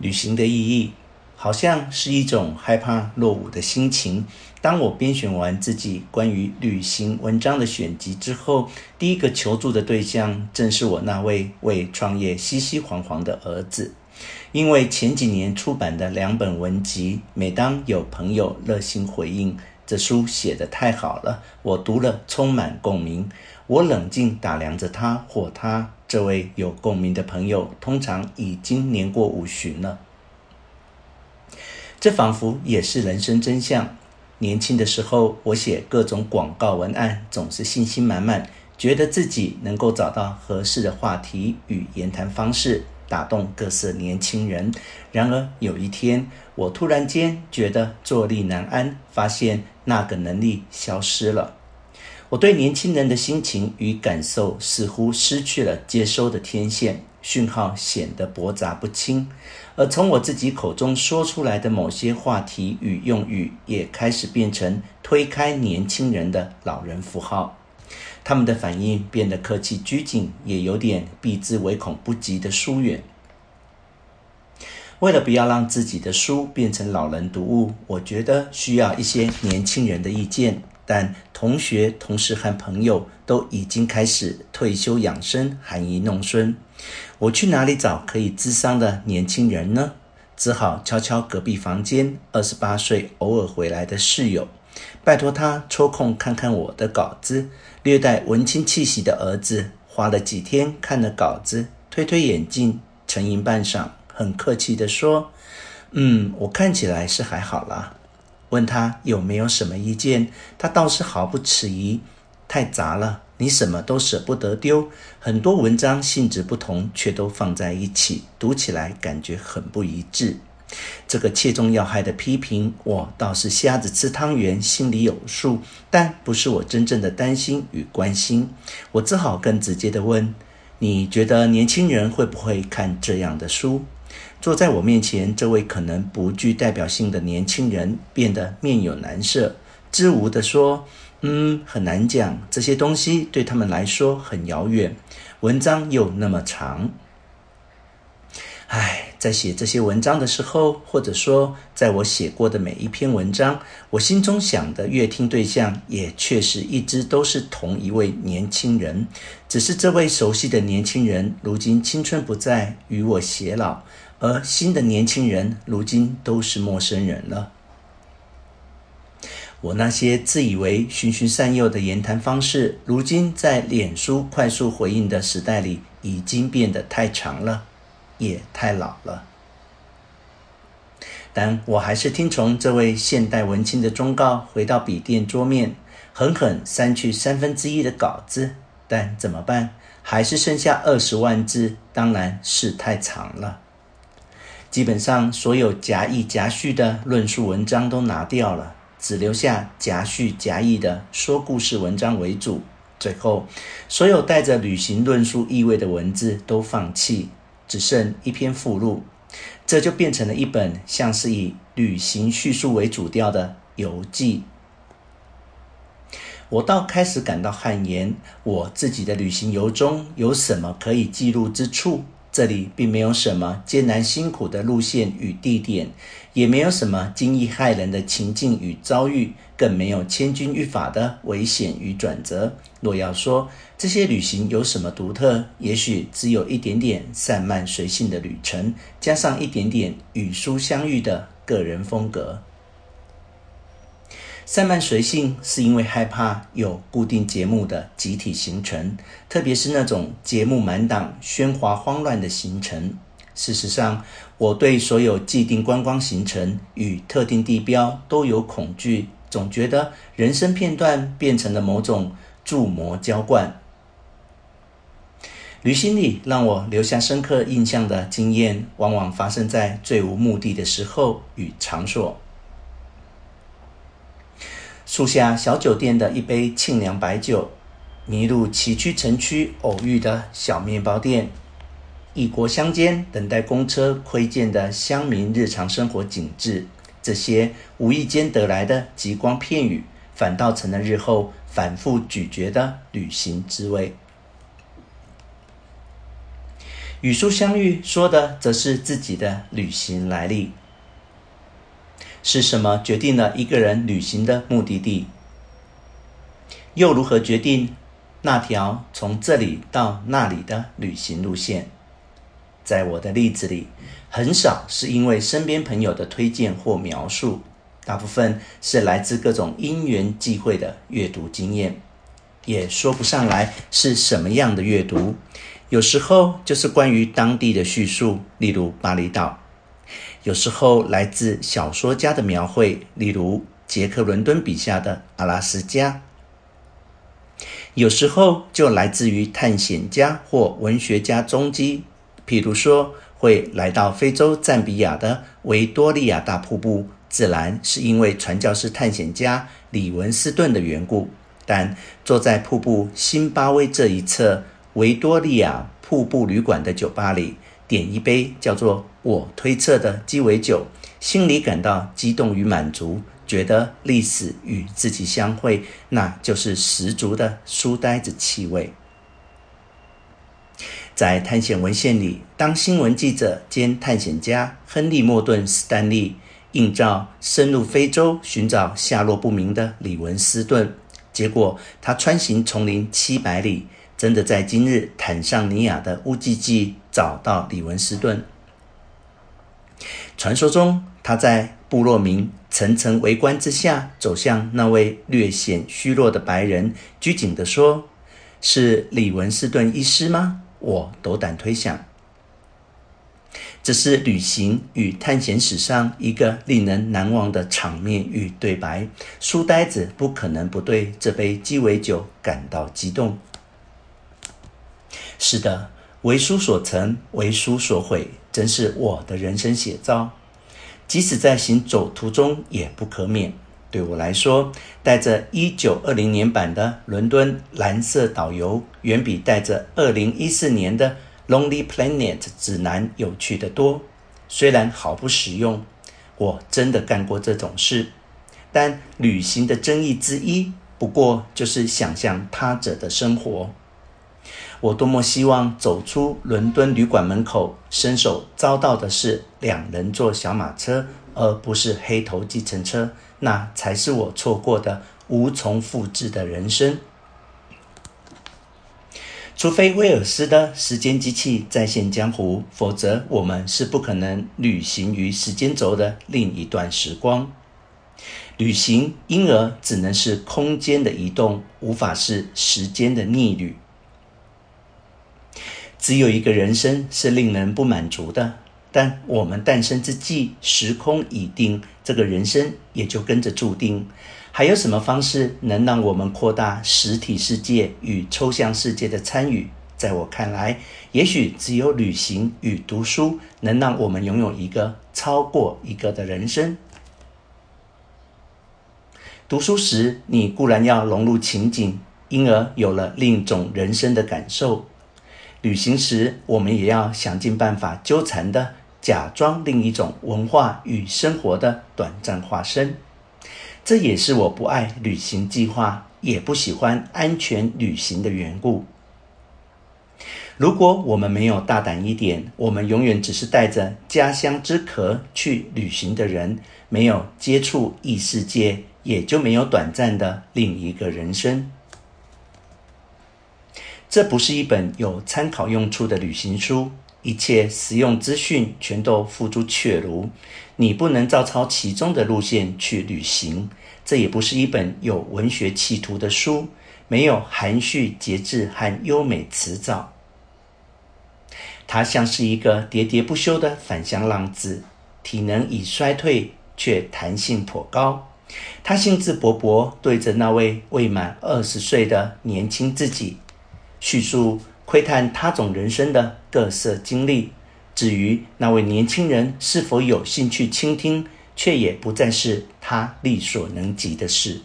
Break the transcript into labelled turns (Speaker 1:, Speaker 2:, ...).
Speaker 1: 旅行的意义，好像是一种害怕落伍的心情。当我编选完自己关于旅行文章的选集之后，第一个求助的对象正是我那位为创业熙熙攘攘的儿子。因为前几年出版的两本文集，每当有朋友热心回应“这书写得太好了”，我读了充满共鸣。我冷静打量着他或她，这位有共鸣的朋友，通常已经年过五旬了。这仿佛也是人生真相。年轻的时候，我写各种广告文案，总是信心满满，觉得自己能够找到合适的话题与言谈方式，打动各色年轻人。然而有一天，我突然间觉得坐立难安，发现那个能力消失了。我对年轻人的心情与感受似乎失去了接收的天线，讯号显得驳杂不清。而从我自己口中说出来的某些话题与用语，也开始变成推开年轻人的老人符号。他们的反应变得客气拘谨，也有点避之唯恐不及的疏远。为了不要让自己的书变成老人读物，我觉得需要一些年轻人的意见。但同学、同事和朋友都已经开始退休养生、含饴弄孙。我去哪里找可以咨商的年轻人呢？只好敲敲隔壁房间二十八岁偶尔回来的室友，拜托他抽空看看我的稿子。略带文青气息的儿子花了几天看了稿子，推推眼镜，沉吟半晌，很客气地说：“嗯，我看起来是还好啦。”问他有没有什么意见，他倒是毫不迟疑：“太杂了。”你什么都舍不得丢，很多文章性质不同，却都放在一起，读起来感觉很不一致。这个切中要害的批评，我倒是瞎子吃汤圆，心里有数，但不是我真正的担心与关心。我只好更直接地问：你觉得年轻人会不会看这样的书？坐在我面前这位可能不具代表性的年轻人，变得面有难色，支吾地说。嗯，很难讲，这些东西对他们来说很遥远，文章又那么长。唉，在写这些文章的时候，或者说，在我写过的每一篇文章，我心中想的阅听对象也确实一直都是同一位年轻人，只是这位熟悉的年轻人如今青春不再，与我偕老，而新的年轻人如今都是陌生人了。我那些自以为循循善诱的言谈方式，如今在脸书快速回应的时代里，已经变得太长了，也太老了。但我还是听从这位现代文青的忠告，回到笔电桌面，狠狠删去三分之一的稿子。但怎么办？还是剩下二十万字，当然是太长了。基本上，所有夹议夹叙的论述文章都拿掉了。只留下夹叙夹议的说故事文章为主，最后所有带着旅行论述意味的文字都放弃，只剩一篇附录，这就变成了一本像是以旅行叙述为主调的游记。我倒开始感到汗颜，我自己的旅行游中有什么可以记录之处？这里并没有什么艰难辛苦的路线与地点，也没有什么惊异骇人的情境与遭遇，更没有千钧一发的危险与转折。若要说这些旅行有什么独特，也许只有一点点散漫随性的旅程，加上一点点与书相遇的个人风格。散漫随性，是因为害怕有固定节目的集体行程，特别是那种节目满档、喧哗慌乱的行程。事实上，我对所有既定观光行程与特定地标都有恐惧，总觉得人生片段变成了某种注模浇灌。旅行里让我留下深刻印象的经验，往往发生在最无目的的时候与场所。树下小酒店的一杯沁凉白酒，迷路崎岖城区偶遇的小面包店，异国乡间等待公车窥见的乡民日常生活景致，这些无意间得来的极光片羽，反倒成了日后反复咀嚼的旅行滋味。与书相遇说的则是自己的旅行来历。是什么决定了一个人旅行的目的地？又如何决定那条从这里到那里的旅行路线？在我的例子里，很少是因为身边朋友的推荐或描述，大部分是来自各种因缘际会的阅读经验，也说不上来是什么样的阅读。有时候就是关于当地的叙述，例如巴厘岛；有时候来自小说家的描绘，例如杰克·伦敦笔下的阿拉斯加；有时候就来自于探险家或文学家踪迹，譬如说会来到非洲赞比亚的维多利亚大瀑布，自然是因为传教士探险家李文斯顿的缘故，但坐在瀑布辛巴威这一侧。维多利亚瀑布旅馆的酒吧里，点一杯叫做“我推测”的鸡尾酒，心里感到激动与满足，觉得历史与自己相会，那就是十足的书呆子气味。在探险文献里，当新闻记者兼探险家亨利·莫顿·斯丹利应召深入非洲寻找下落不明的李文斯顿，结果他穿行丛林七百里。真的在今日坦桑尼亚的乌吉吉找到李文斯顿。传说中，他在部落民层层围观之下走向那位略显虚弱的白人，拘谨地说：“是李文斯顿医师吗？”我斗胆推想，这是旅行与探险史上一个令人难忘的场面与对白。书呆子不可能不对这杯鸡尾酒感到激动。是的，为书所成，为书所毁，真是我的人生写照。即使在行走途中，也不可免。对我来说，带着1920年版的伦敦蓝色导游，远比带着2014年的 Lonely Planet 指南有趣得多。虽然毫不实用，我真的干过这种事。但旅行的争议之一，不过就是想象他者的生活。我多么希望走出伦敦旅馆门口，伸手遭到的是两人座小马车，而不是黑头计程车。那才是我错过的无从复制的人生。除非威尔斯的时间机器再现江湖，否则我们是不可能旅行于时间轴的另一段时光。旅行因而只能是空间的移动，无法是时间的逆旅。只有一个人生是令人不满足的，但我们诞生之际，时空已定，这个人生也就跟着注定。还有什么方式能让我们扩大实体世界与抽象世界的参与？在我看来，也许只有旅行与读书能让我们拥有一个超过一个的人生。读书时，你固然要融入情景，因而有了另一种人生的感受。旅行时，我们也要想尽办法纠缠的假装另一种文化与生活的短暂化身。这也是我不爱旅行计划，也不喜欢安全旅行的缘故。如果我们没有大胆一点，我们永远只是带着家乡之壳去旅行的人，没有接触异世界，也就没有短暂的另一个人生。这不是一本有参考用处的旅行书，一切实用资讯全都付诸阙如。你不能照抄其中的路线去旅行。这也不是一本有文学企图的书，没有含蓄节制和优美辞藻。它像是一个喋喋不休的返乡浪子，体能已衰退，却弹性颇高。他兴致勃勃对着那位未满二十岁的年轻自己。叙述窥探他种人生的各色经历，至于那位年轻人是否有兴趣倾听，却也不再是他力所能及的事。